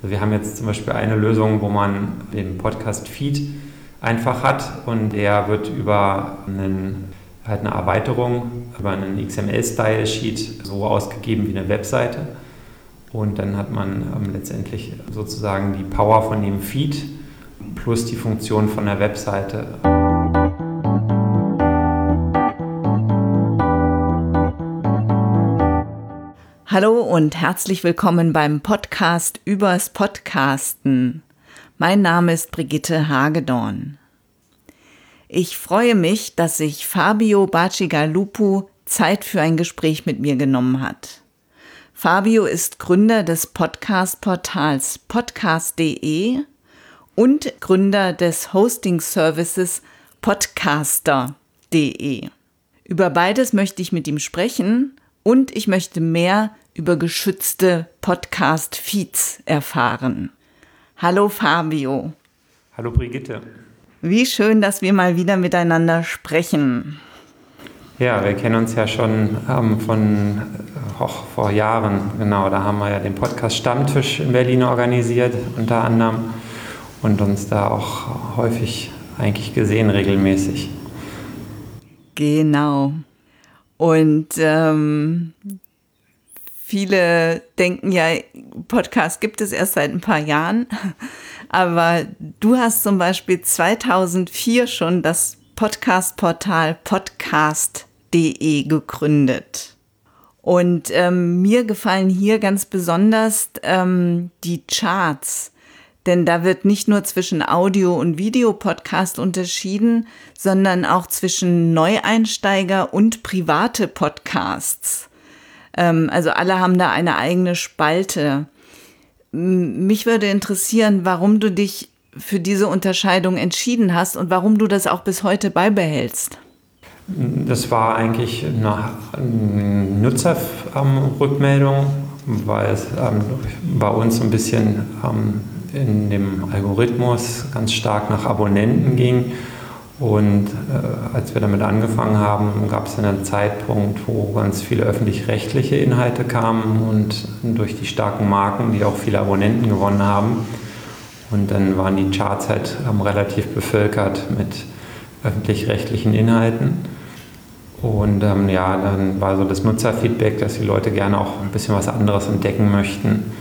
Also wir haben jetzt zum Beispiel eine Lösung, wo man den Podcast-Feed einfach hat und der wird über einen, halt eine Erweiterung, über einen XML-Style-Sheet so ausgegeben wie eine Webseite. Und dann hat man ähm, letztendlich sozusagen die Power von dem Feed plus die Funktion von der Webseite. Hallo und herzlich willkommen beim Podcast übers Podcasten. Mein Name ist Brigitte Hagedorn. Ich freue mich, dass sich Fabio Bacigalupu Zeit für ein Gespräch mit mir genommen hat. Fabio ist Gründer des Podcast-Portals podcast.de und Gründer des Hosting-Services podcaster.de. Über beides möchte ich mit ihm sprechen und ich möchte mehr über geschützte Podcast-Feeds erfahren. Hallo Fabio. Hallo Brigitte. Wie schön, dass wir mal wieder miteinander sprechen. Ja, wir kennen uns ja schon ähm, von oh, vor Jahren, genau. Da haben wir ja den Podcast Stammtisch in Berlin organisiert, unter anderem, und uns da auch häufig eigentlich gesehen, regelmäßig. Genau. Und ähm, viele denken ja, Podcast gibt es erst seit ein paar Jahren. Aber du hast zum Beispiel 2004 schon das Podcast-Portal podcast.de gegründet. Und ähm, mir gefallen hier ganz besonders ähm, die Charts. Denn da wird nicht nur zwischen Audio- und Videopodcast unterschieden, sondern auch zwischen Neueinsteiger und private Podcasts. Ähm, also alle haben da eine eigene Spalte. Mich würde interessieren, warum du dich für diese Unterscheidung entschieden hast und warum du das auch bis heute beibehältst. Das war eigentlich eine Nutzerrückmeldung, weil es ähm, bei uns ein bisschen ähm, in dem Algorithmus ganz stark nach Abonnenten ging. Und äh, als wir damit angefangen haben, gab es einen Zeitpunkt, wo ganz viele öffentlich-rechtliche Inhalte kamen und durch die starken Marken, die auch viele Abonnenten gewonnen haben. Und dann waren die Charts halt ähm, relativ bevölkert mit öffentlich-rechtlichen Inhalten. Und ähm, ja, dann war so das Nutzerfeedback, dass die Leute gerne auch ein bisschen was anderes entdecken möchten.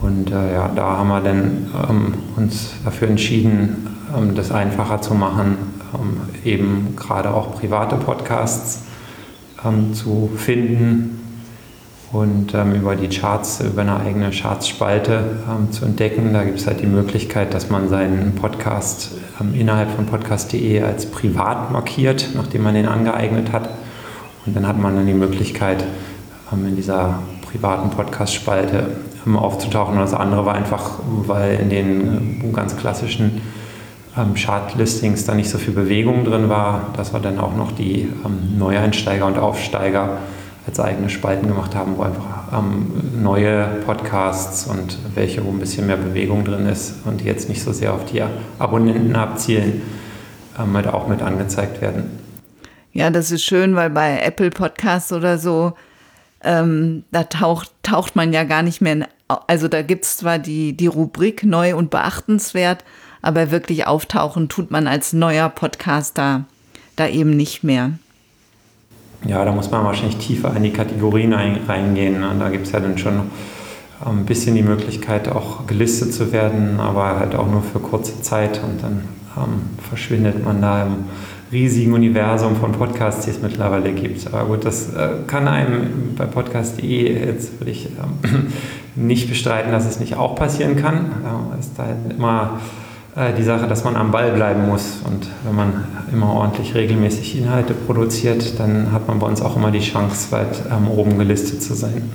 Und äh, ja, da haben wir dann ähm, uns dafür entschieden, ähm, das einfacher zu machen, ähm, eben gerade auch private Podcasts ähm, zu finden und ähm, über die Charts, über eine eigene Charts-Spalte ähm, zu entdecken. Da gibt es halt die Möglichkeit, dass man seinen Podcast innerhalb von podcast.de als privat markiert, nachdem man den angeeignet hat. Und dann hat man dann die Möglichkeit, in dieser privaten Podcast-Spalte aufzutauchen. Und das andere war einfach, weil in den äh, ganz klassischen ähm, Chartlistings da nicht so viel Bewegung drin war, dass wir dann auch noch die ähm, Neueinsteiger und Aufsteiger als eigene Spalten gemacht haben, wo einfach ähm, neue Podcasts und welche, wo ein bisschen mehr Bewegung drin ist und die jetzt nicht so sehr auf die Abonnenten abzielen, ähm, halt auch mit angezeigt werden. Ja, das ist schön, weil bei Apple Podcasts oder so ähm, da taucht, taucht man ja gar nicht mehr, in, also da gibt es zwar die, die Rubrik neu und beachtenswert, aber wirklich auftauchen tut man als neuer Podcaster da eben nicht mehr. Ja, da muss man wahrscheinlich tiefer in die Kategorien reingehen. Ne? Da gibt es ja dann schon ein bisschen die Möglichkeit, auch gelistet zu werden, aber halt auch nur für kurze Zeit und dann ähm, verschwindet man da im riesigen Universum von Podcasts, die es mittlerweile gibt. Aber gut, das äh, kann einem bei podcast.de, jetzt würde ich ähm, nicht bestreiten, dass es nicht auch passieren kann. Ja, ist da immer äh, die Sache, dass man am Ball bleiben muss. Und wenn man immer ordentlich regelmäßig Inhalte produziert, dann hat man bei uns auch immer die Chance, weit ähm, oben gelistet zu sein.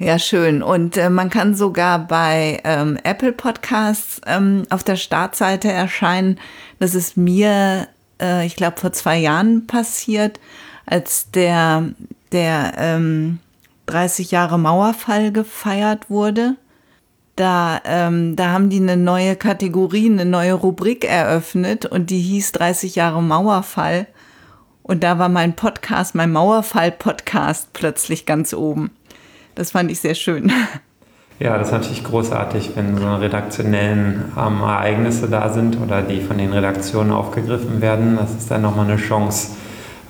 Ja, schön. Und äh, man kann sogar bei ähm, Apple Podcasts ähm, auf der Startseite erscheinen. Das ist mir äh, ich glaube, vor zwei Jahren passiert, als der, der ähm, 30 Jahre Mauerfall gefeiert wurde. Da, ähm, da haben die eine neue Kategorie, eine neue Rubrik eröffnet und die hieß 30 Jahre Mauerfall. Und da war mein Podcast, mein Mauerfall-Podcast plötzlich ganz oben. Das fand ich sehr schön. Ja, das ist natürlich großartig, wenn so redaktionellen ähm, Ereignisse da sind oder die von den Redaktionen aufgegriffen werden. Das ist dann nochmal eine Chance,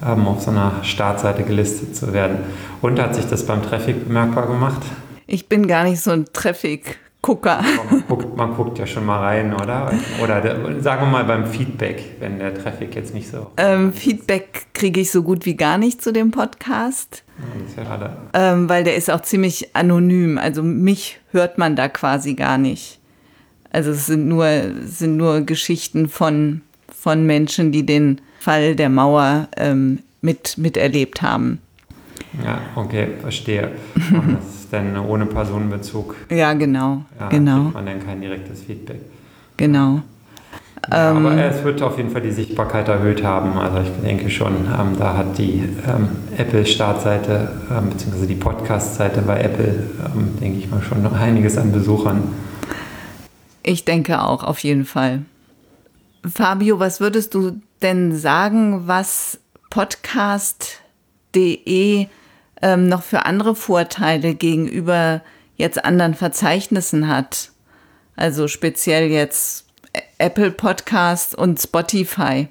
ähm, auf so einer Startseite gelistet zu werden. Und hat sich das beim Traffic bemerkbar gemacht? Ich bin gar nicht so ein Traffic. Gucker. Man guckt, man guckt, ja schon mal rein, oder? Oder sagen wir mal beim Feedback, wenn der Traffic jetzt nicht so. Ähm, Feedback kriege ich so gut wie gar nicht zu dem Podcast. Ja ähm, weil der ist auch ziemlich anonym. Also mich hört man da quasi gar nicht. Also es sind nur, sind nur Geschichten von, von Menschen, die den Fall der Mauer ähm, mit, miterlebt haben. Ja, okay, verstehe. Ist dann ohne Personenbezug. Ja, genau. Ja, genau. Kriegt man dann kein direktes Feedback. Genau. Ja, aber ähm, es wird auf jeden Fall die Sichtbarkeit erhöht haben. Also ich denke schon, ähm, da hat die ähm, Apple-Startseite ähm, bzw. die Podcast-Seite bei Apple, ähm, denke ich mal, schon noch einiges an Besuchern. Ich denke auch, auf jeden Fall. Fabio, was würdest du denn sagen, was podcast.de ähm, noch für andere Vorteile gegenüber jetzt anderen Verzeichnissen hat? Also speziell jetzt Apple Podcast und Spotify.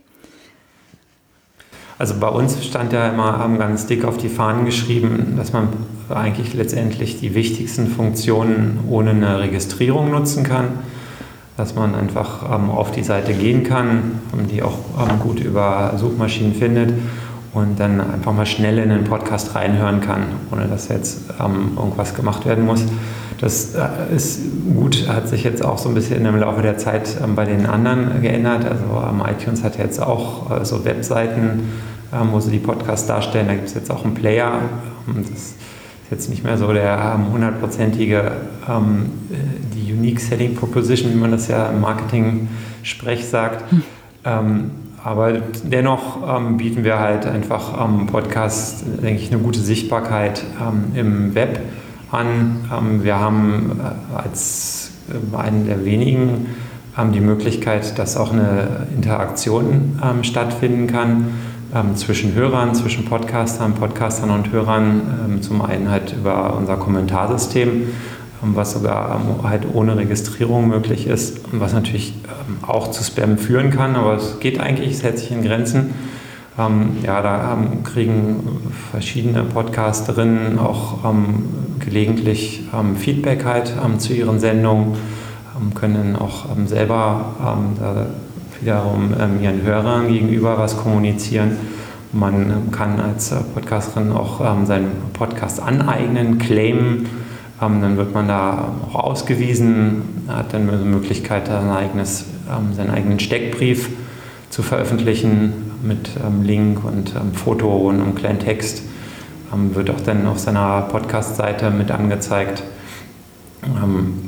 Also bei uns stand ja immer, haben ganz dick auf die Fahnen geschrieben, dass man eigentlich letztendlich die wichtigsten Funktionen ohne eine Registrierung nutzen kann. Dass man einfach ähm, auf die Seite gehen kann, die auch ähm, gut über Suchmaschinen findet und dann einfach mal schnell in den Podcast reinhören kann, ohne dass jetzt ähm, irgendwas gemacht werden muss. Das äh, ist gut, hat sich jetzt auch so ein bisschen im Laufe der Zeit ähm, bei den anderen geändert. Also ähm, iTunes hat jetzt auch äh, so Webseiten, ähm, wo sie die Podcasts darstellen. Da gibt es jetzt auch einen Player. Ähm, das ist jetzt nicht mehr so der hundertprozentige, ähm, die Unique Selling Proposition, wie man das ja im Marketing-Sprech sagt. Hm. Aber dennoch ähm, bieten wir halt einfach am ähm, Podcast, denke ich, eine gute Sichtbarkeit ähm, im Web an. Ähm, wir haben äh, als äh, einen der wenigen ähm, die Möglichkeit, dass auch eine Interaktion ähm, stattfinden kann zwischen Hörern, zwischen Podcastern, Podcastern und Hörern. zum einen halt über unser Kommentarsystem was sogar halt ohne Registrierung möglich ist, was natürlich ähm, auch zu Spam führen kann, aber es geht eigentlich, es hält sich in Grenzen. Ähm, ja, da kriegen verschiedene Podcasterinnen auch ähm, gelegentlich Feedback halt zu ihren Sendungen, können auch selber wiederum ihren Hörern gegenüber was kommunizieren. Man kann als Podcasterin auch seinen Podcast aneignen, claimen ähm, dann wird man da auch ausgewiesen, hat dann die Möglichkeit, sein eigenes, ähm, seinen eigenen Steckbrief zu veröffentlichen mit ähm, Link und Foto und einem kleinen Text. wird auch dann auf seiner Podcast-Seite mit angezeigt.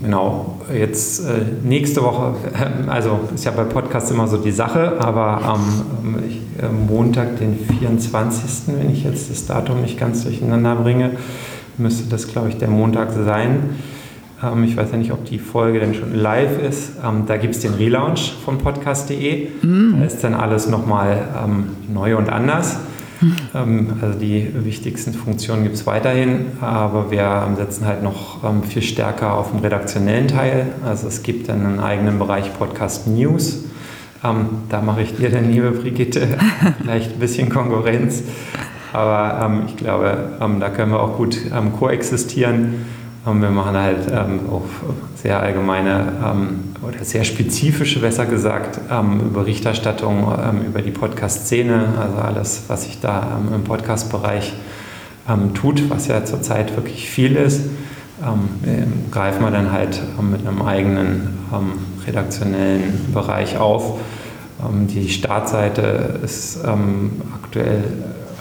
genau, jetzt äh, nächste Woche, also ist ja bei Podcasts immer so die Sache, aber am äh, Montag, den 24., wenn ich jetzt das Datum nicht ganz durcheinander bringe, müsste das, glaube ich, der Montag sein. Ähm, ich weiß ja nicht, ob die Folge denn schon live ist. Ähm, da gibt es den Relaunch von podcast.de. Mhm. Da ist dann alles nochmal ähm, neu und anders. Mhm. also die wichtigsten Funktionen gibt es weiterhin, aber wir setzen halt noch viel stärker auf den redaktionellen Teil. Also es gibt dann einen eigenen Bereich Podcast News. da mache ich dir dann, liebe Brigitte, vielleicht ein bisschen Konkurrenz. Aber ähm, ich glaube, ähm, da können wir auch gut ähm, koexistieren. Ähm, wir machen halt ähm, auch sehr allgemeine ähm, oder sehr spezifische, besser gesagt, Berichterstattung über die Podcast-Szene, also alles, was sich da im Podcast-Bereich tut, was ja zurzeit wirklich viel ist. greifen wir dann halt mit einem eigenen redaktionellen Bereich auf. die Startseite ist aktuell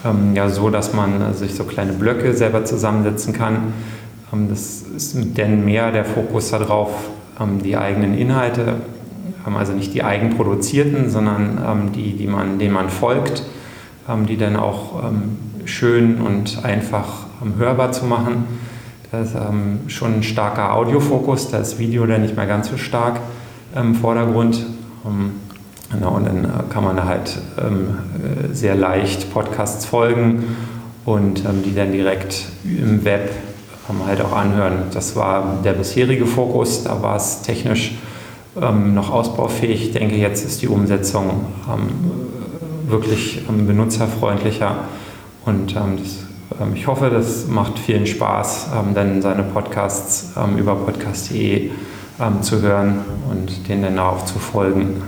ähm, ja so, dass man äh, sich so kleine Blöcke selber zusammensetzen kann. Ähm, das ist denn mehr der Fokus darauf, ähm, die eigenen Inhalte, ähm, also nicht die eigenproduzierten, sondern ähm, die, die man, denen man folgt, ähm, die dann auch schön und einfach hörbar zu machen. Das ist schon ein starker Audiofokus, da ist Video dann nicht mehr ganz so stark im Vordergrund. Genau, und dann äh, kann man halt ähm, sehr leicht Podcasts folgen und ähm, die dann direkt im Web halt auch anhören. Das war der bisherige Fokus, da war es technisch ähm, noch ausbaufähig. Ich denke, jetzt ist die Umsetzung wirklich benutzerfreundlicher und das, ich hoffe, das macht vielen Spaß, dann seine Podcasts über podcast.de zu hören und denen dann auch zu folgen.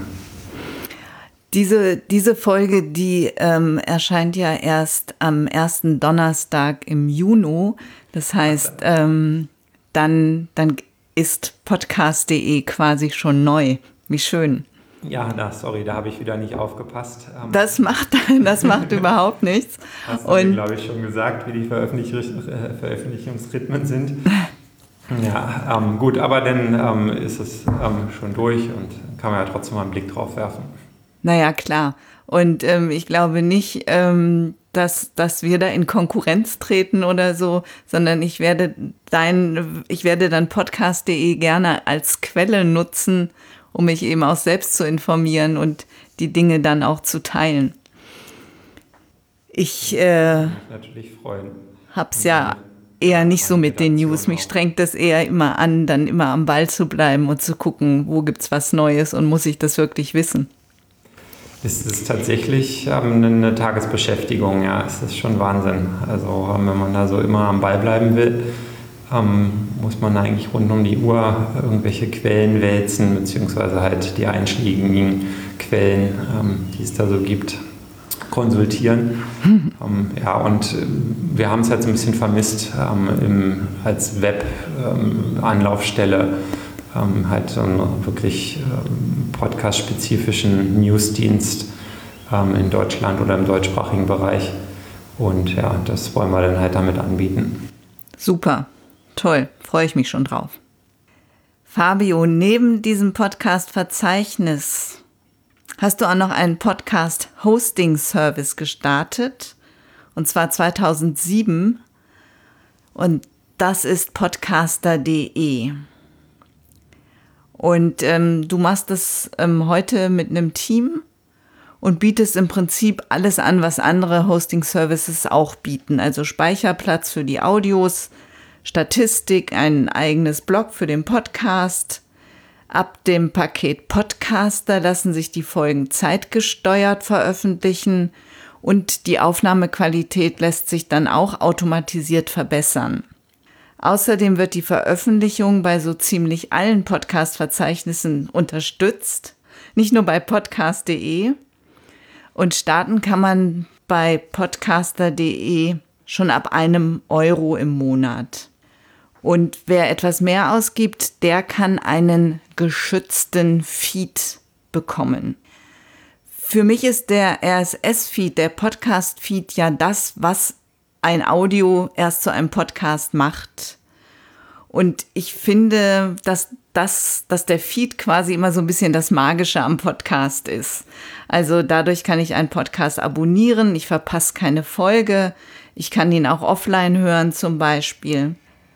Diese, diese Folge, die ähm, erscheint ja erst am ersten Donnerstag im Juni. Das heißt, ähm, dann, dann ist podcast.de quasi schon neu. Wie schön. Ja, na, sorry, da habe ich wieder nicht aufgepasst. Ähm, das macht, das macht überhaupt nichts. Hast du, glaube ich, schon gesagt, wie die Veröffentlich äh, Veröffentlichungsrhythmen sind. Ja, ähm, gut, aber dann ähm, ist es ähm, schon durch und kann man ja trotzdem mal einen Blick drauf werfen. Naja, klar. Und ähm, ich glaube nicht, ähm, dass, dass wir da in Konkurrenz treten oder so, sondern ich werde dein, ich werde dann podcast.de gerne als Quelle nutzen, um mich eben auch selbst zu informieren und die Dinge dann auch zu teilen. Ich äh, natürlich freuen. Hab's ja eher nicht so mit den News. Mich strengt das eher immer an, dann immer am Ball zu bleiben und zu gucken, wo gibt's was Neues und muss ich das wirklich wissen. Es ist tatsächlich ähm, eine Tagesbeschäftigung, ja, es ist schon Wahnsinn. Also ähm, wenn man da so immer am Ball bleiben will, ähm, muss man eigentlich rund um die Uhr irgendwelche Quellen wälzen, beziehungsweise halt die einschlägigen Quellen, die es da so gibt, konsultieren. Ähm, ja, und äh, wir haben es jetzt ein bisschen vermisst im, als Web-Anlaufstelle ähm, halt so einen wirklich ähm, podcast-spezifischen Newsdienst ähm, in Deutschland oder im deutschsprachigen Bereich. Und ja, das wollen wir dann halt damit anbieten. Super, toll, freue ich mich schon drauf. Fabio, neben diesem Podcast-Verzeichnis hast du auch noch einen Podcast-Hosting-Service gestartet, und zwar 2007. Und das ist podcaster.de. Und ähm, du machst das ähm, heute mit einem Team und bietest im Prinzip alles an, was andere Hosting-Services auch bieten. Also Speicherplatz für die Audios, Statistik, ein eigenes Blog für den Podcast. Ab dem Paket Podcaster lassen sich die Folgen zeitgesteuert veröffentlichen und die Aufnahmequalität lässt sich dann auch automatisiert verbessern. Außerdem wird die Veröffentlichung bei so ziemlich allen Podcast-Verzeichnissen unterstützt, nicht nur bei podcast.de. Und starten kann man bei podcaster.de schon ab einem Euro im Monat. Und wer etwas mehr ausgibt, der kann einen geschützten Feed bekommen. Für mich ist der RSS-Feed, der Podcast-Feed ja das, was ein Audio erst zu einem Podcast macht. Und ich finde, dass das, dass der Feed quasi immer so ein bisschen das Magische am Podcast ist. Also dadurch kann ich einen Podcast abonnieren, ich verpasse keine Folge, ich kann ihn auch offline hören zum Beispiel.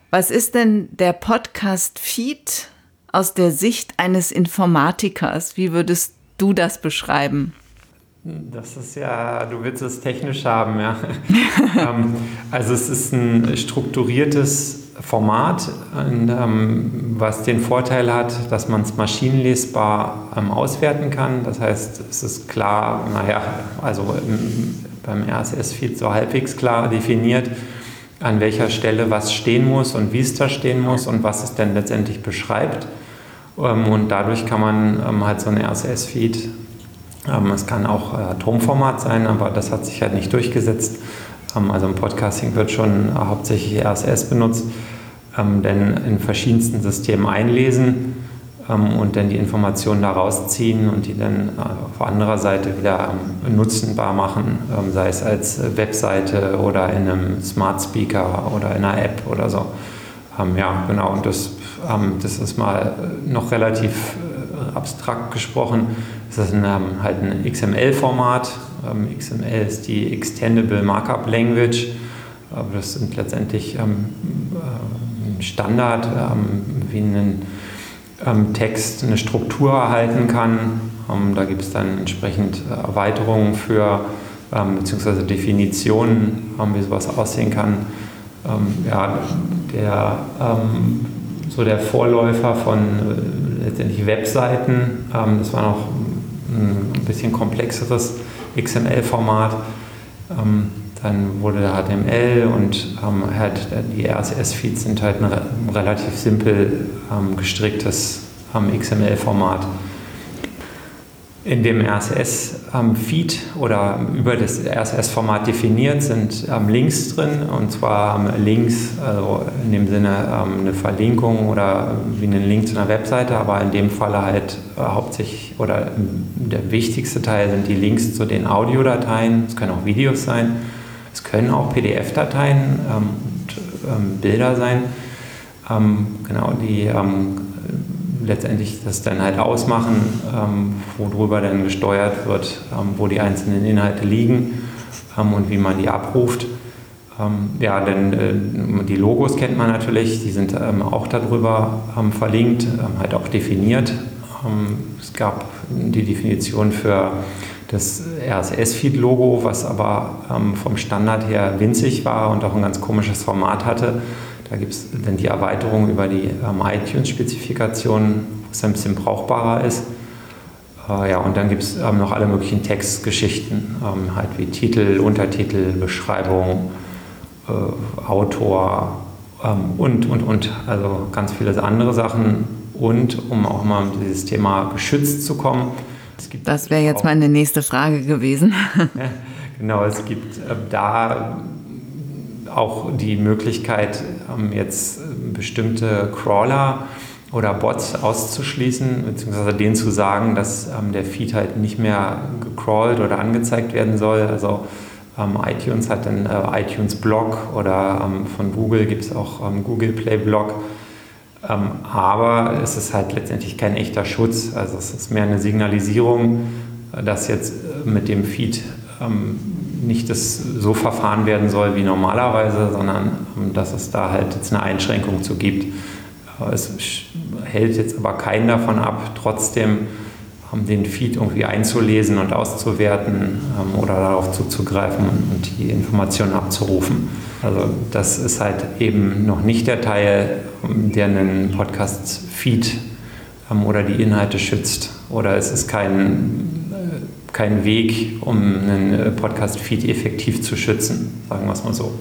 Was ist denn der Podcast-Feed aus der Sicht eines Informatikers? Wie würdest du das beschreiben? Das ist ja, du willst es technisch haben, ja. Ähm, also es ist ein strukturiertes Format, ähm, was den Vorteil hat, dass man es maschinenlesbar ähm, auswerten kann. Das heißt, es ist klar, naja, also beim RSS-Feed so halbwegs klar definiert, an welcher Stelle was stehen muss und wie es da stehen muss und was es denn letztendlich beschreibt. Und dadurch kann man halt so ein RSS-Feed es kann auch äh, Atomformat sein, aber das hat sich halt nicht durchgesetzt. Ähm, also im Podcasting wird schon hauptsächlich RSS benutzt, ähm, denn in verschiedensten Systemen einlesen und dann die Informationen daraus ziehen und die dann äh, auf anderer Seite wieder nutzbar machen, sei es als Webseite oder in einem Smart Speaker oder in einer App oder so. Ja, genau, und das, das ist mal noch relativ äh, abstrakt gesprochen das ist ein, ähm, halt ein XML-Format. Ähm, XML ist die Extendable Markup Language. das sind letztendlich ähm, äh, ein Standard, wie ein Text eine Struktur erhalten kann. da gibt es dann entsprechend Erweiterungen für, beziehungsweise Definitionen, wie sowas aussehen kann. ja, der, so der Vorläufer von äh, letztendlich Webseiten. Ähm, das war noch ein bisschen komplexeres XML-Format. Ähm, dann wurde HTML und ähm, halt die RSS-Feeds sind halt ein relativ simpel ähm, gestricktes ähm, XML-Format in dem RSS-Feed ähm, oder über das RSS-Format definiert sind ähm, Links drin. Und zwar ähm, Links, also in dem Sinne eine Verlinkung oder wie einen Link zu einer Webseite, aber in dem Falle halt äh, hauptsächlich oder der wichtigste Teil sind die Links zu den Audiodateien, es können auch Videos sein, es können auch PDF-Dateien und Bilder sein. genau, die letztendlich das dann halt ausmachen, ähm, worüber dann gesteuert wird, ähm, wo die einzelnen Inhalte liegen ähm, und wie man die abruft. Ähm, ja, denn äh, die Logos kennt man natürlich, die sind ähm, auch darüber ähm, verlinkt, halt auch definiert. es gab die Definition für das RSS-Feed-Logo, was aber vom Standard her winzig war und auch ein ganz komisches Format hatte. Da gibt es dann die Erweiterung über die ähm, iTunes-Spezifikation, was ein bisschen brauchbarer ist. Äh, ja, und dann gibt es ähm, noch alle möglichen Textgeschichten, ähm, halt wie Titel, Untertitel, Beschreibung, äh, Autor ähm, und, und, und. Also ganz viele andere Sachen. Und um auch mal um dieses Thema geschützt zu kommen. das wäre jetzt meine nächste Frage gewesen. genau, es gibt äh, da auch die Möglichkeit, ähm, jetzt äh, bestimmte Crawler oder Bots auszuschließen, beziehungsweise denen zu sagen, dass ähm, der Feed halt nicht mehr gecrawlt oder angezeigt werden soll. Also ähm, iTunes hat dann äh, iTunes Blog oder von Google gibt es auch Google Play Blog. Aber es ist halt letztendlich kein echter Schutz. Also es ist mehr eine Signalisierung, dass jetzt äh, mit dem Feed nicht das so verfahren werden soll wie normalerweise, sondern ähm, dass es da halt jetzt eine Einschränkung zu gibt. Es hält jetzt aber keinen davon ab, trotzdem ähm, den Feed irgendwie einzulesen und auszuwerten ähm, oder darauf zuzugreifen und die Informationen abzurufen. Also das ist halt eben noch nicht der Teil, der einen Podcast-Feed oder die Inhalte schützt. Oder es ist kein kein Weg, um einen äh, Podcast-Feed effektiv zu schützen, sagen wir es mal so.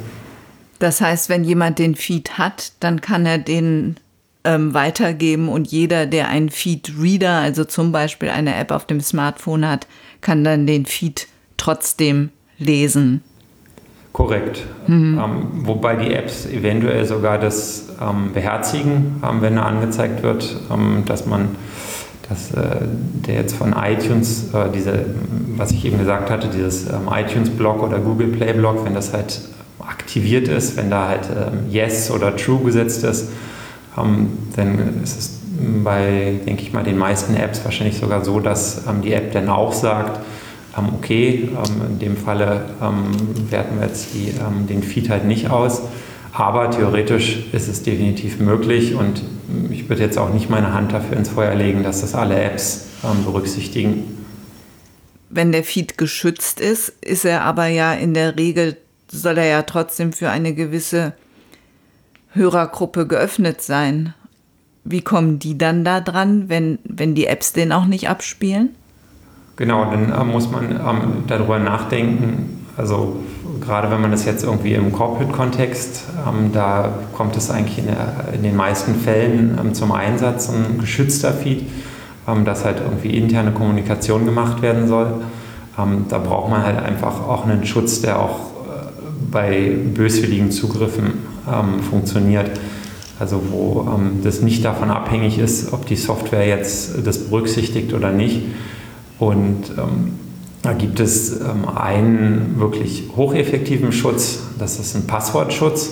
Das heißt, wenn jemand den Feed hat, dann kann er den ähm, weitergeben und jeder, der einen Feed-Reader, also zum Beispiel eine App auf dem Smartphone hat, kann dann den Feed trotzdem lesen. Korrekt. Mhm. Ähm, wobei die Apps eventuell sogar das ähm, beherzigen, wenn er angezeigt wird, ähm, dass man dass äh, der jetzt von iTunes, äh, diese, was ich eben gesagt hatte, dieses ähm, iTunes-Blog oder Google Play-Blog, wenn das halt aktiviert ist, wenn da halt ähm, Yes oder True gesetzt ist, ähm, dann ist es bei, denke ich mal, den meisten Apps wahrscheinlich sogar so, dass ähm, die App dann auch sagt, ähm, okay, ähm, in dem Falle werten wir jetzt die, den Feed halt nicht aus. Aber theoretisch ist es definitiv möglich und ich würde jetzt auch nicht meine Hand dafür ins Feuer legen, dass das alle Apps ähm, berücksichtigen. Wenn der Feed geschützt ist, ist er aber ja in der Regel, soll er ja trotzdem für eine gewisse Hörergruppe geöffnet sein. Wie kommen die dann da dran, wenn, wenn die Apps den auch nicht abspielen? Genau, dann äh, muss man ähm, darüber nachdenken. Also gerade wenn man das jetzt irgendwie im Corporate-Kontext, ähm, da kommt es eigentlich in, der, in den meisten Fällen ähm, zum Einsatz, ein geschützter Feed, ähm, dass halt irgendwie interne Kommunikation gemacht werden soll. Ähm, da braucht man halt einfach auch einen Schutz, der auch äh, bei böswilligen Zugriffen ähm, funktioniert. Also wo ähm, das nicht davon abhängig ist, ob die Software jetzt das berücksichtigt oder nicht. Und da gibt es ähm, einen wirklich hocheffektiven Schutz, das ist ein Passwortschutz.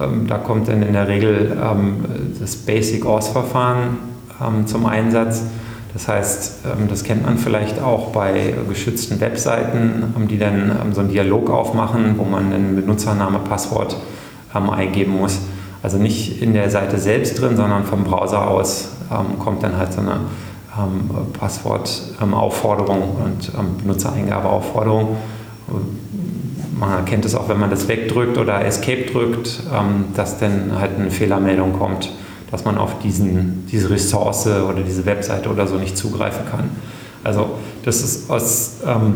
Ähm, da kommt dann in der Regel ähm, das Basic Auth-Verfahren zum Einsatz. Das heißt, das kennt man vielleicht auch bei geschützten Webseiten, die dann so einen Dialog aufmachen, wo man einen Benutzername, Passwort eingeben muss. Also nicht in der Seite selbst drin, sondern vom Browser aus kommt dann halt so eine ähm, Passwortaufforderung und ähm, Benutzereingabeaufforderung. man erkennt es auch, wenn man das wegdrückt oder Escape drückt, ähm, dass dann halt eine Fehlermeldung kommt, dass man auf diesen, diese Ressource oder diese Webseite oder so nicht zugreifen kann. Also das ist aus ähm,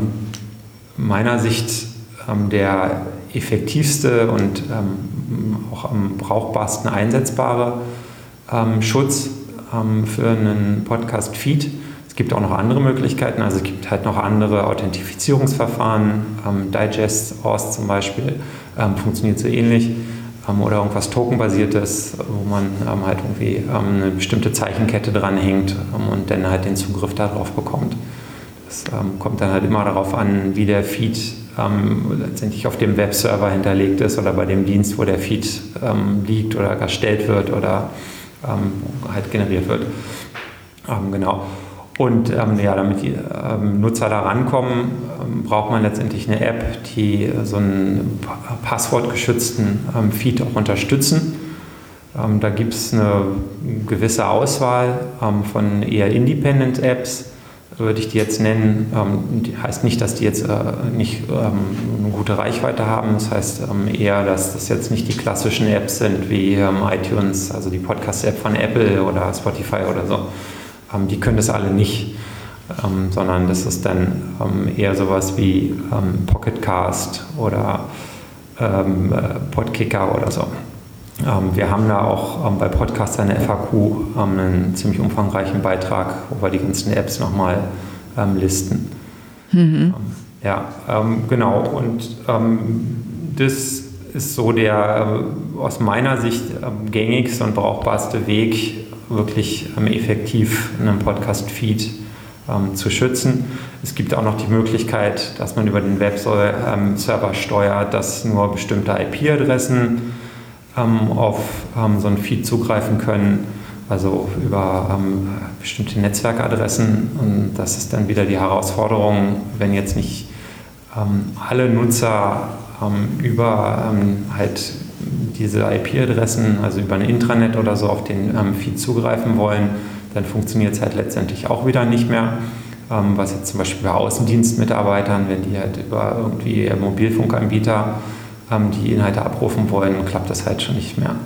meiner Sicht ähm, der effektivste und auch am brauchbarsten einsetzbare Schutz für einen Podcast-Feed. Es gibt auch noch andere Möglichkeiten, also es gibt halt noch andere Authentifizierungsverfahren. Ähm, Digest, ORS zum Beispiel, ähm, funktioniert so ähnlich. Ähm, oder irgendwas Tokenbasiertes, wo man ähm, halt irgendwie ähm, eine bestimmte Zeichenkette dranhängt und dann halt den Zugriff darauf bekommt. Das kommt dann halt immer darauf an, wie der Feed letztendlich auf dem Webserver hinterlegt ist oder bei dem Dienst, wo der Feed liegt oder erstellt wird oder halt generiert wird. genau. Und ähm, ja, damit die ähm, Nutzer da rankommen, ähm, braucht man letztendlich eine App, die so einen passwortgeschützten ähm, Feed auch unterstützen. Ähm, da gibt es eine gewisse Auswahl ähm, von eher Independent Apps, würde ich die jetzt nennen. die heißt nicht, dass die jetzt äh, nicht eine gute Reichweite haben. Das heißt eher, dass das jetzt nicht die klassischen Apps sind wie iTunes, also die Podcast-App von Apple oder Spotify oder so ähm, die können das alle nicht, ähm, sondern das ist dann ähm, eher sowas wie ähm, Pocketcast oder ähm, äh, Podkicker oder so. Ähm, wir haben da auch bei Podcast eine FAQ, einen ziemlich umfangreichen Beitrag, wo wir die ganzen Apps nochmal listen. Mhm. ja, genau. Und das ist so der äh, aus meiner Sicht gängigste und brauchbarste Weg, wirklich ähm, effektiv einen Podcast-Feed ähm, zu schützen. Es gibt auch noch die Möglichkeit, dass man über den Webserver ähm, steuert, dass nur bestimmte IP-Adressen ähm, auf ähm, so einen Feed zugreifen können, also über ähm, bestimmte Netzwerkadressen. Und das ist dann wieder die Herausforderung, wenn jetzt nicht alle Nutzer über halt diese IP-Adressen, also über ein Intranet oder so, auf den ähm, Feed zugreifen wollen, dann funktioniert es halt letztendlich auch wieder nicht mehr. Ähm, was jetzt zum Beispiel bei Außendienstmitarbeitern, wenn die halt über irgendwie Mobilfunkanbieter ähm, die Inhalte abrufen wollen, klappt das halt schon nicht mehr.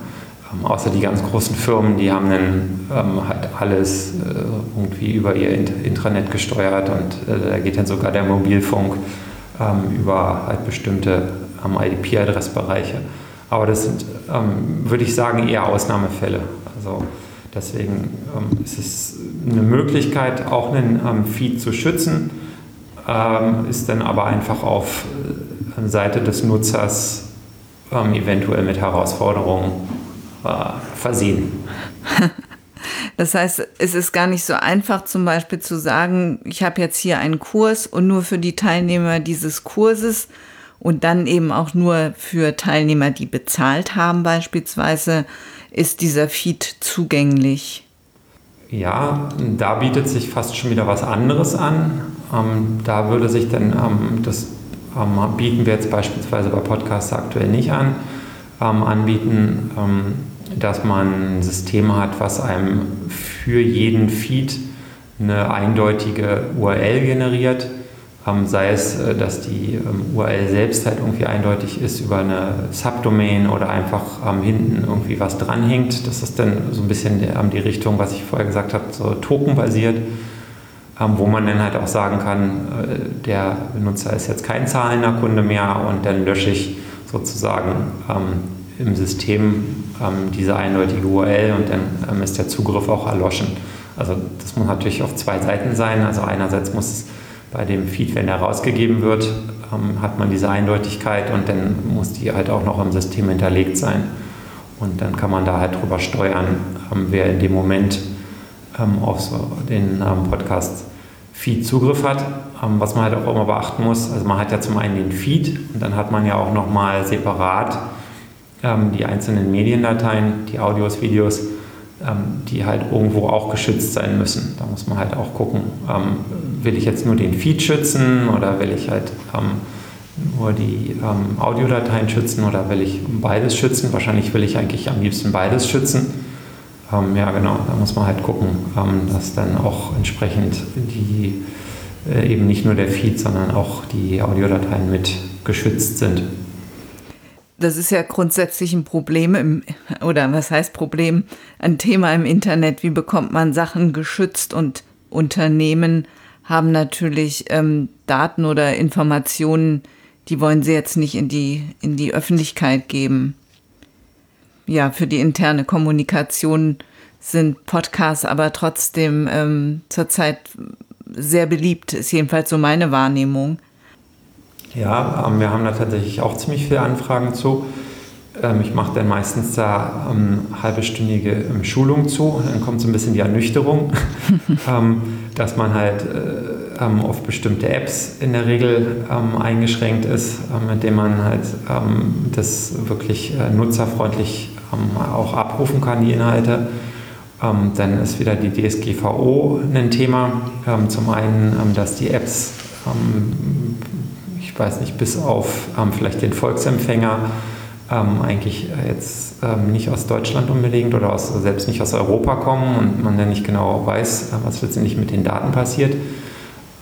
Ähm, außer die ganz großen Firmen, die haben dann ähm, halt alles äh, irgendwie über ihr Intranet gesteuert und äh, da geht dann sogar der Mobilfunk ähm, über halt bestimmte IP-Adressbereiche. Aber das sind, ähm, würde ich sagen, eher Ausnahmefälle. Also deswegen ähm, ist es eine Möglichkeit, auch einen ähm, Feed zu schützen, ähm, ist dann aber einfach auf äh, Seite des Nutzers ähm, eventuell mit Herausforderungen äh, versehen. Das heißt, es ist gar nicht so einfach, zum Beispiel zu sagen, ich habe jetzt hier einen Kurs und nur für die Teilnehmer dieses Kurses und dann eben auch nur für Teilnehmer, die bezahlt haben beispielsweise, ist dieser Feed zugänglich. Ja, da bietet sich fast schon wieder was anderes an. Ähm, da würde sich dann, ähm, das ähm, bieten wir jetzt beispielsweise bei Podcasts aktuell nicht an, ähm, anbieten, ähm, dass man ein System hat, was einem für jeden Feed eine eindeutige URL generiert ähm, sei es, äh, dass die ähm, URL selbst halt irgendwie eindeutig ist über eine Subdomain oder einfach hinten irgendwie was dranhängt. Das ist dann so ein bisschen die, die Richtung, was ich vorher gesagt habe, so tokenbasiert, wo man dann halt auch sagen kann, äh, der Benutzer ist jetzt kein zahlender Kunde mehr und dann lösche ich sozusagen im System diese eindeutige URL und dann ist der Zugriff auch erloschen. Also das muss natürlich auf zwei Seiten sein. Also einerseits muss es bei dem Feed, wenn er rausgegeben wird, ähm, hat man diese Eindeutigkeit und dann muss die halt auch noch im System hinterlegt sein. Und dann kann man da halt drüber steuern, ähm, wer in dem Moment ähm, auf so den ähm, Podcast-Feed Zugriff hat. Ähm, was man halt auch immer beachten muss, also man hat ja zum einen den Feed und dann hat man ja auch nochmal separat ähm, die einzelnen Mediendateien, die Audios, Videos, die halt irgendwo auch geschützt sein müssen. Da muss man halt auch gucken, will ich jetzt nur den Feed schützen oder will ich halt ähm, nur die ähm, Audiodateien schützen oder will ich beides schützen? Wahrscheinlich will ich eigentlich am liebsten beides schützen. Ähm, ja, genau, da muss man halt gucken, ähm, dass dann auch entsprechend die äh, eben nicht nur der Feed, sondern auch die Audiodateien mit geschützt sind. Das ist ja grundsätzlich ein Problem im, oder was heißt Problem? Ein Thema im Internet. Wie bekommt man Sachen geschützt und Unternehmen haben natürlich ähm, Daten oder Informationen, die wollen sie jetzt nicht in die, in die Öffentlichkeit geben. Ja, für die interne Kommunikation sind Podcasts aber trotzdem ähm, zurzeit sehr beliebt, ist jedenfalls so meine Wahrnehmung. Ja, ähm, wir haben da tatsächlich auch ziemlich viele Anfragen zu. Ähm, ich mache dann meistens da ähm, halbestündige ähm, Schulung zu. Dann kommt so ein bisschen die Ernüchterung, ähm, dass man halt äh, ähm, auf bestimmte Apps in der Regel eingeschränkt ist, äh, mit denen man halt das wirklich äh, nutzerfreundlich auch abrufen kann, die Inhalte. dann ist wieder die DSGVO ein Thema. zum einen, dass die Apps ich weiß nicht, bis auf ähm, vielleicht den Volksempfänger ähm, eigentlich jetzt ähm, nicht aus Deutschland unbedingt oder aus, selbst nicht aus Europa kommen und man dann nicht genau weiß, äh, was letztendlich mit den Daten passiert.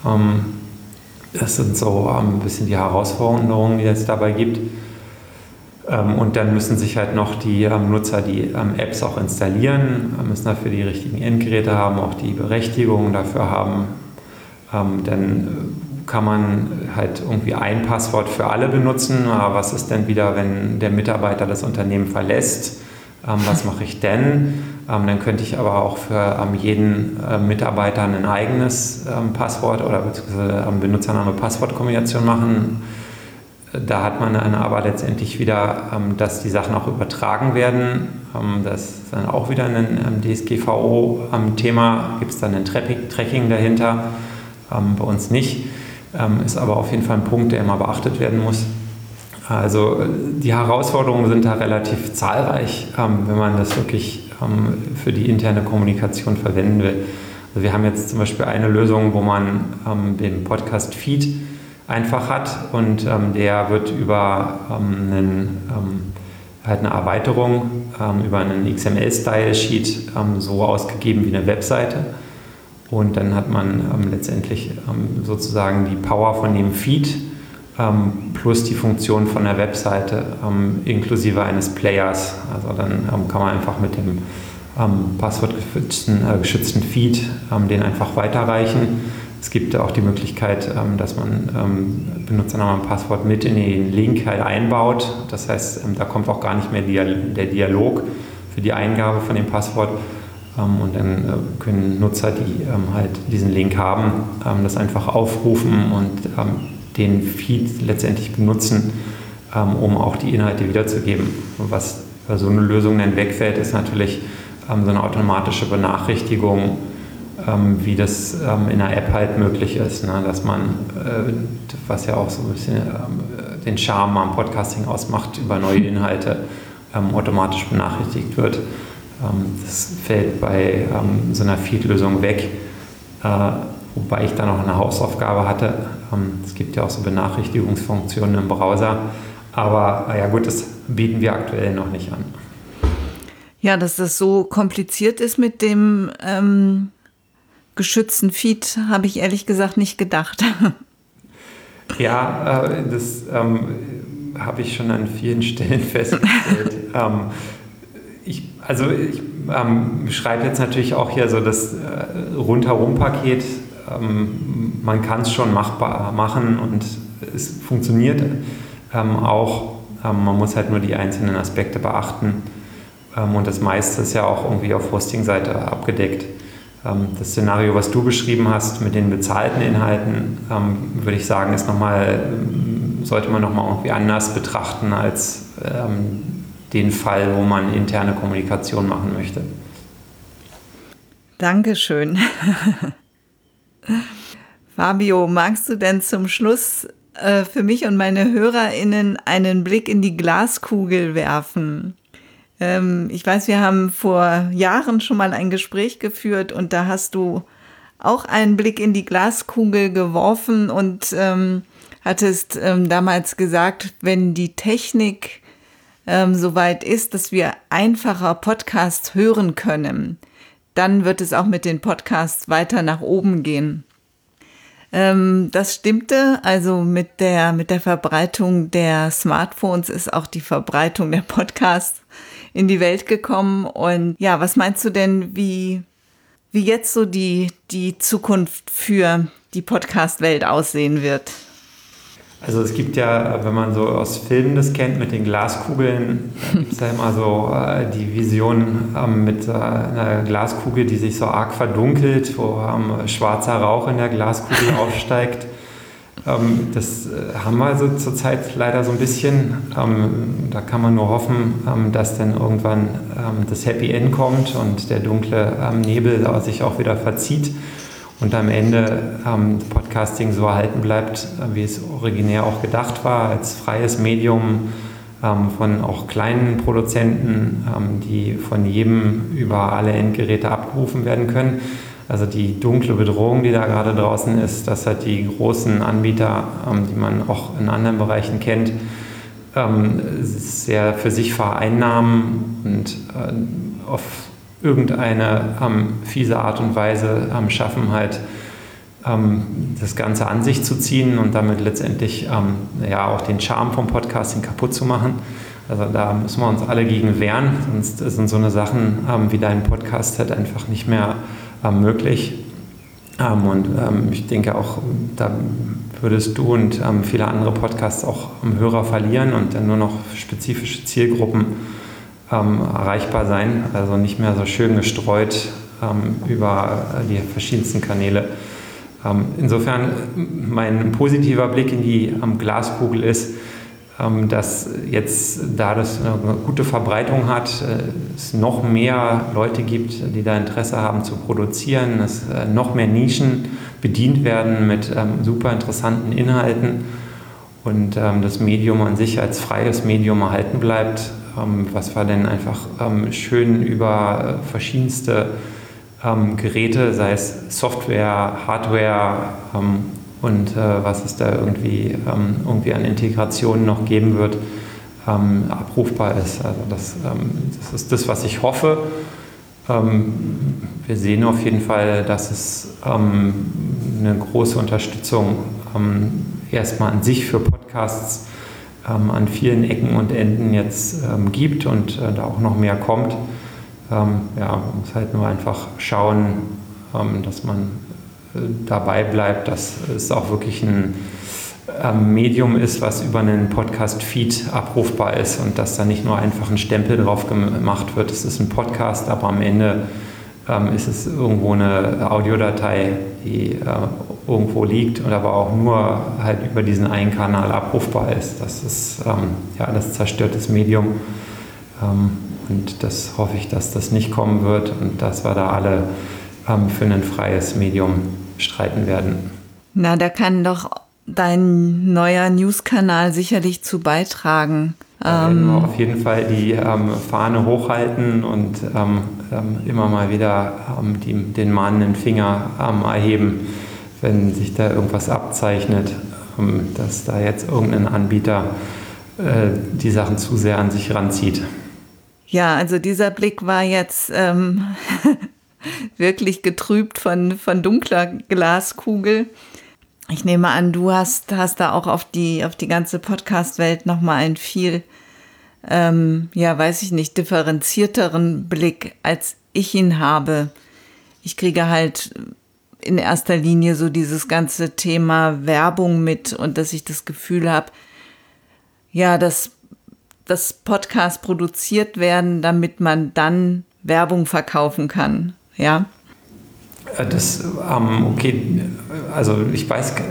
Ähm, das sind so ähm, ein bisschen die Herausforderungen, die es dabei gibt. Ähm, und dann müssen sich halt noch die Nutzer die Apps auch installieren, müssen dafür die richtigen Endgeräte haben, auch die Berechtigung dafür haben. dann kann man halt irgendwie ein Passwort für alle benutzen. Aber was ist denn wieder, wenn der Mitarbeiter das Unternehmen verlässt? Ähm, was mache ich denn? Ähm, dann könnte ich aber auch für ähm, jeden äh, Mitarbeiter ein eigenes ähm, Passwort oder beziehungsweise ähm, Benutzername-Passwort-Kombination machen. Da hat man dann aber letztendlich wieder, ähm, dass die Sachen auch übertragen werden. das ist dann auch wieder ein DSGVO-Thema. Gibt es dann ein Tracking dahinter? bei uns nicht ähm, ist aber auf jeden Fall ein Punkt, der immer beachtet werden muss. Also die Herausforderungen sind da relativ zahlreich, ähm, wenn man das wirklich ähm, für die interne Kommunikation verwenden will. Also wir haben jetzt zum Beispiel eine Lösung, wo man ähm, den Podcast-Feed einfach hat und ähm, der wird über ähm, einen, halt eine Erweiterung, über einen XML-Style-Sheet so ausgegeben wie eine Webseite. Und dann hat man ähm, letztendlich ähm, sozusagen die Power von dem Feed ähm, plus die Funktion von der Webseite ähm, inklusive eines Players. Also dann ähm, kann man einfach mit dem ähm, passwortgeschützten äh, geschützten Feed den einfach weiterreichen. Es gibt auch die Möglichkeit, dass man Benutzernamen und Passwort mit in den Link halt einbaut. Das heißt, da kommt auch gar nicht mehr der Dialog für die Eingabe von dem Passwort, ähm, und dann äh, können Nutzer, die ähm, halt diesen Link haben, ähm, das einfach aufrufen und den Feed letztendlich benutzen, um auch die Inhalte wiederzugeben. Was bei so einer Lösung dann wegfällt, ist natürlich so eine automatische Benachrichtigung, wie das in der App halt möglich ist, ne? dass man, äh, was ja auch so ein bisschen den Charme am Podcasting ausmacht, über neue Inhalte automatisch benachrichtigt wird. Ähm, das fällt bei ähm, so einer Feed-Lösung weg, äh, wobei ich da noch eine Hausaufgabe hatte. Ähm, es gibt ja auch so Benachrichtigungsfunktionen im Browser, aber ja gut, das bieten wir aktuell noch nicht an. Ja, dass das so kompliziert ist mit dem ähm, geschützten Feed, habe ich ehrlich gesagt nicht gedacht. Ja, äh, das ähm, habe ich schon an vielen Stellen festgestellt. ähm, ich, also ich ähm, schreibe jetzt natürlich auch hier so das äh, Rundherum-Paket. Ähm, man kann es schon machbar machen und es funktioniert ähm, auch. Ähm, man muss halt nur die einzelnen Aspekte beachten. Und das meiste ist ja auch irgendwie auf Hosting-Seite abgedeckt. Ähm, das Szenario, was du beschrieben hast mit den bezahlten Inhalten, würde ich sagen, ist noch mal, sollte man nochmal irgendwie anders betrachten als den Fall, wo man interne Kommunikation machen möchte. Dankeschön. Fabio, magst du denn zum Schluss äh, für mich und meine HörerInnen einen Blick in die Glaskugel werfen? Ähm, ich weiß, wir haben vor Jahren schon mal ein Gespräch geführt und da hast du auch einen Blick in die Glaskugel geworfen und ähm, hattest ähm, damals gesagt, wenn die Technik ähm, soweit ist, dass wir einfacher Podcasts hören können, dann wird es auch mit den Podcasts weiter nach oben gehen. Ähm, das stimmte. Also mit der, mit der Verbreitung der Smartphones ist auch die Verbreitung der Podcasts in die Welt gekommen. Und ja, was meinst du denn, wie, wie jetzt so die, die Zukunft für die Podcast-Welt aussehen wird? Also es gibt ja, wenn man so aus Filmen das kennt mit den Glaskugeln, gibt es ja immer so äh, die Vision ähm, mit äh, einer Glaskugel, die sich so arg verdunkelt, wo ähm, schwarzer Rauch in der Glaskugel aufsteigt. Ähm, das äh, haben wir also zurzeit leider so ein bisschen. Ähm, da kann man nur hoffen, ähm, dass dann irgendwann ähm, das Happy End kommt und der dunkle Nebel sich auch wieder verzieht und am Ende ähm, Podcasting so erhalten bleibt, wie es originär auch gedacht war, als freies Medium ähm, von auch kleinen Produzenten, ähm, die von jedem über alle Endgeräte abgerufen werden können. Also die dunkle Bedrohung, die da gerade draußen ist, dass halt die großen Anbieter, ähm, die man auch in anderen Bereichen kennt, ähm, sehr für sich vereinnahmen und äh, auf irgendeine ähm, fiese Art und Weise schaffen, halt das Ganze an sich zu ziehen und damit letztendlich ja auch den Charme vom Podcasting kaputt zu machen. Also da müssen wir uns alle gegen wehren, sonst sind so eine Sachen wie dein Podcast halt einfach nicht mehr möglich. und ich denke auch, da würdest du und viele andere Podcasts auch Hörer verlieren und dann nur noch spezifische Zielgruppen ähm, erreichbar sein, also nicht mehr so schön gestreut ähm, über die verschiedensten Kanäle. Ähm, insofern mein positiver Blick in die Glaskugel ist, ähm, dass jetzt, da das eine gute Verbreitung hat, äh, es noch mehr Leute gibt, die da Interesse haben zu produzieren, dass äh, noch mehr Nischen bedient werden mit ähm, super interessanten Inhalten und ähm, das Medium an sich als freies Medium erhalten bleibt, ähm, was wir denn einfach ähm, schön über äh, verschiedenste ähm, Geräte, sei es Software, Hardware und äh, was es da irgendwie, irgendwie an Integrationen noch geben wird, abrufbar ist. Also das, das ist das, was ich hoffe. wir sehen auf jeden Fall, dass es eine große Unterstützung erstmal an sich für Podcasts ähm, an vielen Ecken und Enden jetzt ähm, gibt und äh, da auch noch mehr kommt. Ähm, ja, man muss halt nur einfach schauen, ähm, dass man dabei bleibt, dass es auch wirklich ein ähm, Medium ist, was über einen Podcast-Feed abrufbar ist und dass da nicht nur einfach ein Stempel drauf gemacht wird. Es ist ein Podcast, aber am Ende ähm, ist es irgendwo eine Audiodatei, die äh, irgendwo liegt und aber auch nur halt über diesen einen Kanal abrufbar ist. Das ist ähm, ja das zerstörtes Medium. Ähm, und das hoffe ich, dass das nicht kommen wird und dass wir da alle ähm, für ein freies Medium streiten werden. Na, da kann doch dein neuer News-Kanal sicherlich zu beitragen. Da werden wir ähm, auf jeden Fall die ähm, Fahne hochhalten und ähm, ähm immer mal wieder ähm, die, den mahnenden Finger ähm, erheben, wenn sich da irgendwas abzeichnet, dass da jetzt irgendein Anbieter äh, die Sachen zu sehr an sich ranzieht. Ja, also dieser Blick war jetzt wirklich getrübt von, von dunkler Glaskugel. Ich nehme an, du hast, hast da auch auf die, auf die ganze Podcast-Welt nochmal einen viel, ähm, ja, weiß ich nicht, differenzierteren Blick, als ich ihn habe. Ich kriege halt in erster Linie so dieses ganze Thema Werbung mit und dass ich das Gefühl habe, ja, dass, dass Podcasts produziert werden, damit man dann Werbung verkaufen kann. Ja. Äh, das, ähm, okay, also ich weiß, äh,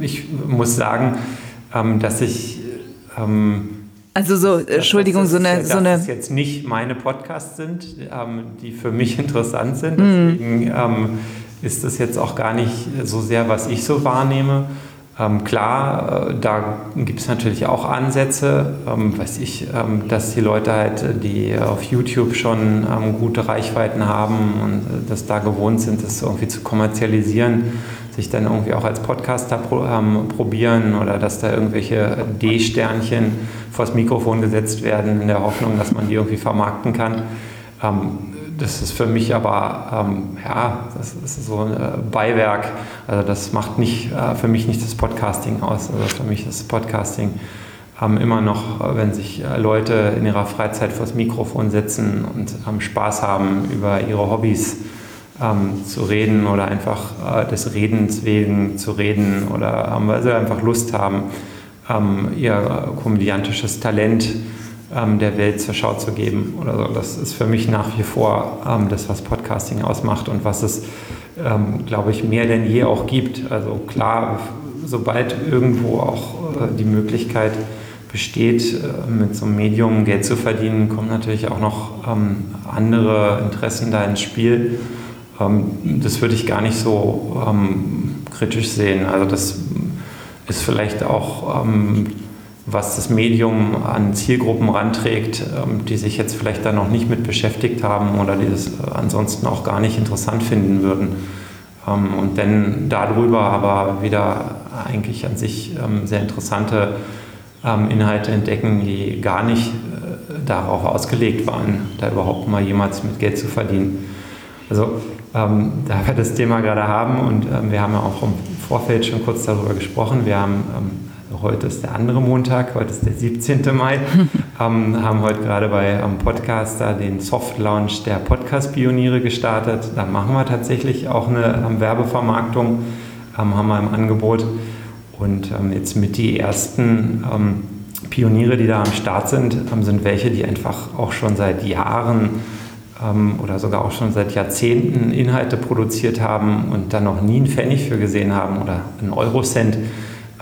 ich muss sagen, ähm, dass ich. Ähm, also so, Entschuldigung, das, so eine. Dass so eine das jetzt nicht meine Podcasts sind, ähm, die für mich interessant sind. Mhm. Deswegen mm. ist das jetzt auch gar nicht so sehr, was ich so wahrnehme. Ähm, klar, äh, da gibt es natürlich auch Ansätze, ähm, weiß ich, ähm, dass die Leute halt, äh, die auf YouTube schon ähm, gute Reichweiten haben und äh, das da gewohnt sind, das irgendwie zu kommerzialisieren, sich dann irgendwie auch als Podcaster pro, ähm, probieren oder dass da irgendwelche D-Sternchen vors Mikrofon gesetzt werden in der Hoffnung, dass man die irgendwie vermarkten kann. Ähm, das ist für mich aber, ähm, ja, das ist so ein äh, Beiwerk. Also das macht nicht, äh, für mich nicht das Podcasting aus. Also für mich ist Podcasting ähm, immer noch, äh, wenn sich äh, Leute in ihrer Freizeit vors Mikrofon setzen und ähm, Spaß haben, über ihre Hobbys ähm, zu reden oder einfach äh, des Redens wegen zu reden oder weil sie einfach Lust haben, ihr komödiantisches Talent ähm, der Welt zur Schau zu geben oder so. Das ist für mich nach wie vor ähm, das, was Podcasting ausmacht und was es, ähm, glaube ich, mehr denn je auch gibt. Also klar, sobald irgendwo auch äh, die Möglichkeit besteht, äh, mit so einem Medium Geld zu verdienen, kommen natürlich auch noch ähm, andere Interessen da ins Spiel. Ähm, das würde ich gar nicht so ähm, kritisch sehen. Also das ist vielleicht auch was das Medium an Zielgruppen ranträgt, ähm, die sich jetzt vielleicht da noch nicht mit beschäftigt haben oder die das äh, ansonsten auch gar nicht interessant finden würden. Ähm, und dann darüber aber wieder eigentlich an sich ähm, sehr interessante Inhalte entdecken, die gar nicht äh, darauf ausgelegt waren, da überhaupt mal jemals mit Geld zu verdienen. Also da wir das Thema gerade haben und ähm, wir haben ja auch im Vorfeld schon kurz darüber gesprochen, wir haben heute ist der andere Montag, heute ist der 17. Mai, ähm, haben heute gerade bei am Podcaster den Soft Launch der Podcast-Pioniere gestartet. Da machen wir tatsächlich auch eine ähm, Werbevermarktung, ähm, haben wir im Angebot. Und ähm, jetzt mit die ersten ähm, Pioniere, die da am Start sind, ähm, sind welche, die einfach auch schon seit Jahren oder sogar auch schon seit Jahrzehnten Inhalte produziert haben und dann noch nie einen Pfennig für gesehen haben oder einen Eurocent.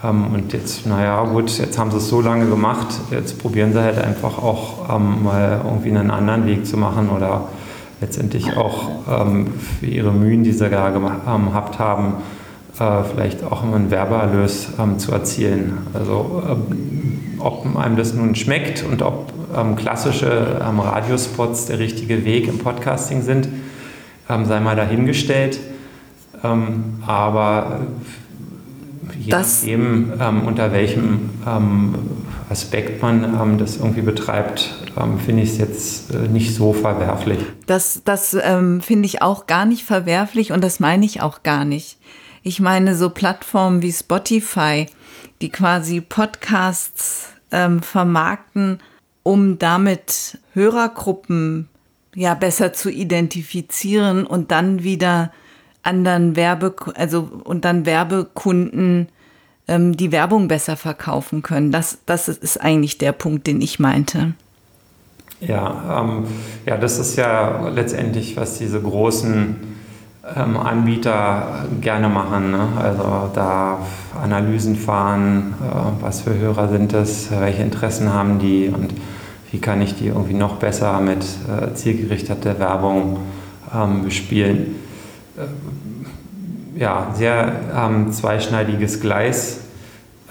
Ähm, und jetzt, naja, gut, jetzt haben sie es so lange gemacht, jetzt probieren sie halt einfach auch ähm, mal irgendwie einen anderen Weg zu machen oder letztendlich auch ähm, für ihre Mühen, die sie da gehabt haben, äh, vielleicht auch einen Werbeerlös zu erzielen. Also ob einem das nun schmeckt und ob klassische Radiospots der richtige Weg im Podcasting sind, sei mal dahingestellt. aber je das, nachdem, ähm, unter welchem ähm, Aspekt man ähm, das irgendwie betreibt, ähm, finde ich es jetzt äh, nicht so verwerflich. Das, das ähm, finde ich auch gar nicht verwerflich und das meine ich auch gar nicht. Ich meine so Plattformen wie Spotify, die quasi Podcasts ähm, vermarkten, um damit Hörergruppen ja besser zu identifizieren und dann wieder anderen Werbe, also und dann Werbekunden ähm, die Werbung besser verkaufen können. Das, das ist eigentlich der Punkt, den ich meinte. Ja, ähm, ja, das ist ja letztendlich, was diese großen ähm, Anbieter gerne machen. Ne? Also da Analysen fahren, äh, was für Hörer sind es, welche Interessen haben die und wie kann ich die irgendwie noch besser mit äh, zielgerichteter Werbung ähm, bespielen. Äh, ja, sehr ähm, zweischneidiges Gleis.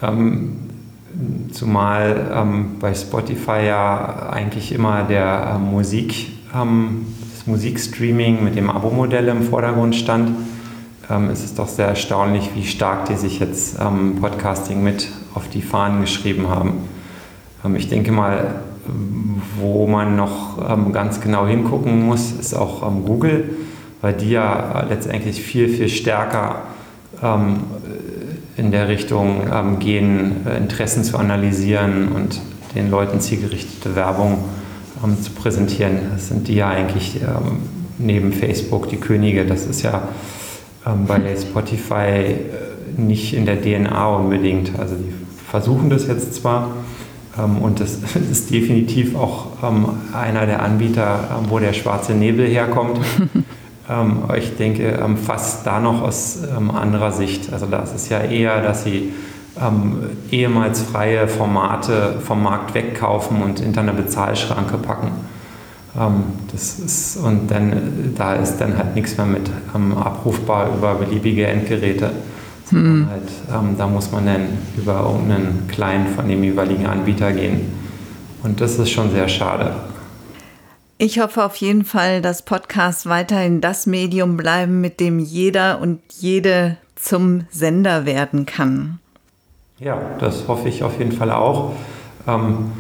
Ähm, zumal ähm, bei Spotify ja eigentlich immer der äh, Musik, ähm, das Musikstreaming mit dem Abo-Modell im Vordergrund stand. Ähm, es ist doch sehr erstaunlich, wie stark die sich jetzt ähm, Podcasting mit auf die Fahnen geschrieben haben. ich denke mal, wo man noch ganz genau hingucken muss, ist auch Google weil die ja letztendlich viel, viel stärker ähm, in der Richtung ähm, gehen, äh, Interessen zu analysieren und den Leuten zielgerichtete Werbung ähm, zu präsentieren. Das sind die ja eigentlich ähm, neben Facebook die Könige. Das ist ja ähm, bei Spotify äh, nicht in der DNA unbedingt. Also die versuchen das jetzt zwar, ähm, und das ist definitiv auch einer der Anbieter, wo der schwarze Nebel herkommt. Ähm, ich denke ähm, fast da noch aus ähm, anderer Sicht. Also da ist es ja eher, dass sie ähm, ehemals freie Formate vom Markt wegkaufen und hinter eine Bezahlschranke packen. Ähm, das ist, und dann, da ist dann halt nichts mehr mit ähm, abrufbar über beliebige Endgeräte. Hm. Halt, da muss man dann über irgendeinen Client von dem jeweiligen Anbieter gehen. Und das ist schon sehr schade. Ich hoffe auf jeden Fall, dass Podcasts weiterhin das Medium bleiben, mit dem jeder und jede zum Sender werden kann. Ja, das hoffe ich auf jeden Fall auch. Ähm,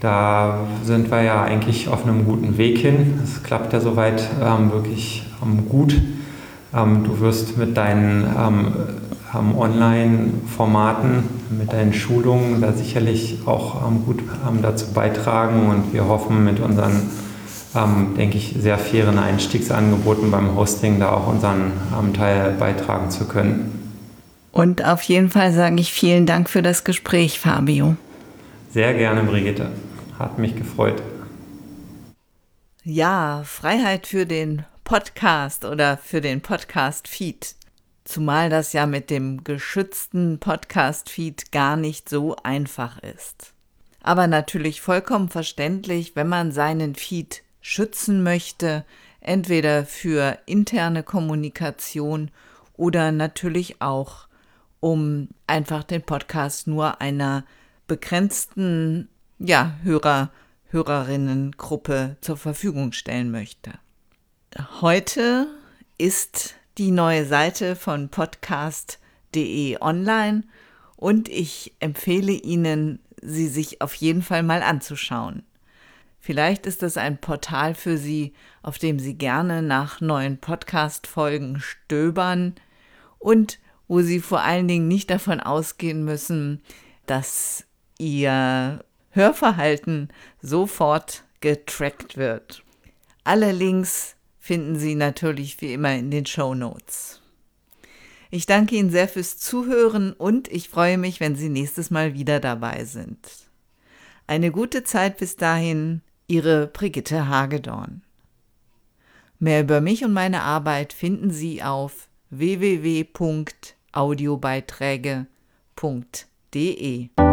Da sind wir ja eigentlich auf einem guten Weg hin. Es klappt ja soweit ähm, wirklich ähm, gut. Ähm, du wirst mit deinen ähm, ähm, Online-Formaten, mit deinen Schulungen da sicherlich auch gut dazu beitragen und wir hoffen mit unseren, denke ich, sehr fairen Einstiegsangeboten beim Hosting da auch unseren Teil beitragen zu können. Und auf jeden Fall sage ich vielen Dank für das Gespräch, Fabio. Sehr gerne, Brigitte. Hat mich gefreut. Ja, Freiheit für den Podcast oder für den Podcast-Feed. Zumal das ja mit dem geschützten Podcast-Feed gar nicht so einfach ist. Aber natürlich vollkommen verständlich, wenn man seinen Feed schützen möchte, entweder für interne Kommunikation oder natürlich auch, um einfach den Podcast nur einer begrenzten ja, Hörer, Hörerinnengruppe zur Verfügung stellen möchte. Heute ist die neue Seite von podcast.de online und ich empfehle Ihnen, sie sich auf jeden Fall mal anzuschauen. Vielleicht ist es ein Portal für Sie, auf dem Sie gerne nach neuen Podcast-Folgen stöbern und wo Sie vor allen Dingen nicht davon ausgehen müssen, dass Ihr Hörverhalten sofort getrackt wird. Alle Links finden Sie natürlich wie immer in den Show Notes. Ich danke Ihnen sehr fürs Zuhören und ich freue mich, wenn Sie nächstes Mal wieder dabei sind. Eine gute Zeit bis dahin, Ihre Brigitte Hagedorn. Mehr über mich und meine Arbeit finden Sie auf www.audiobeiträge.de.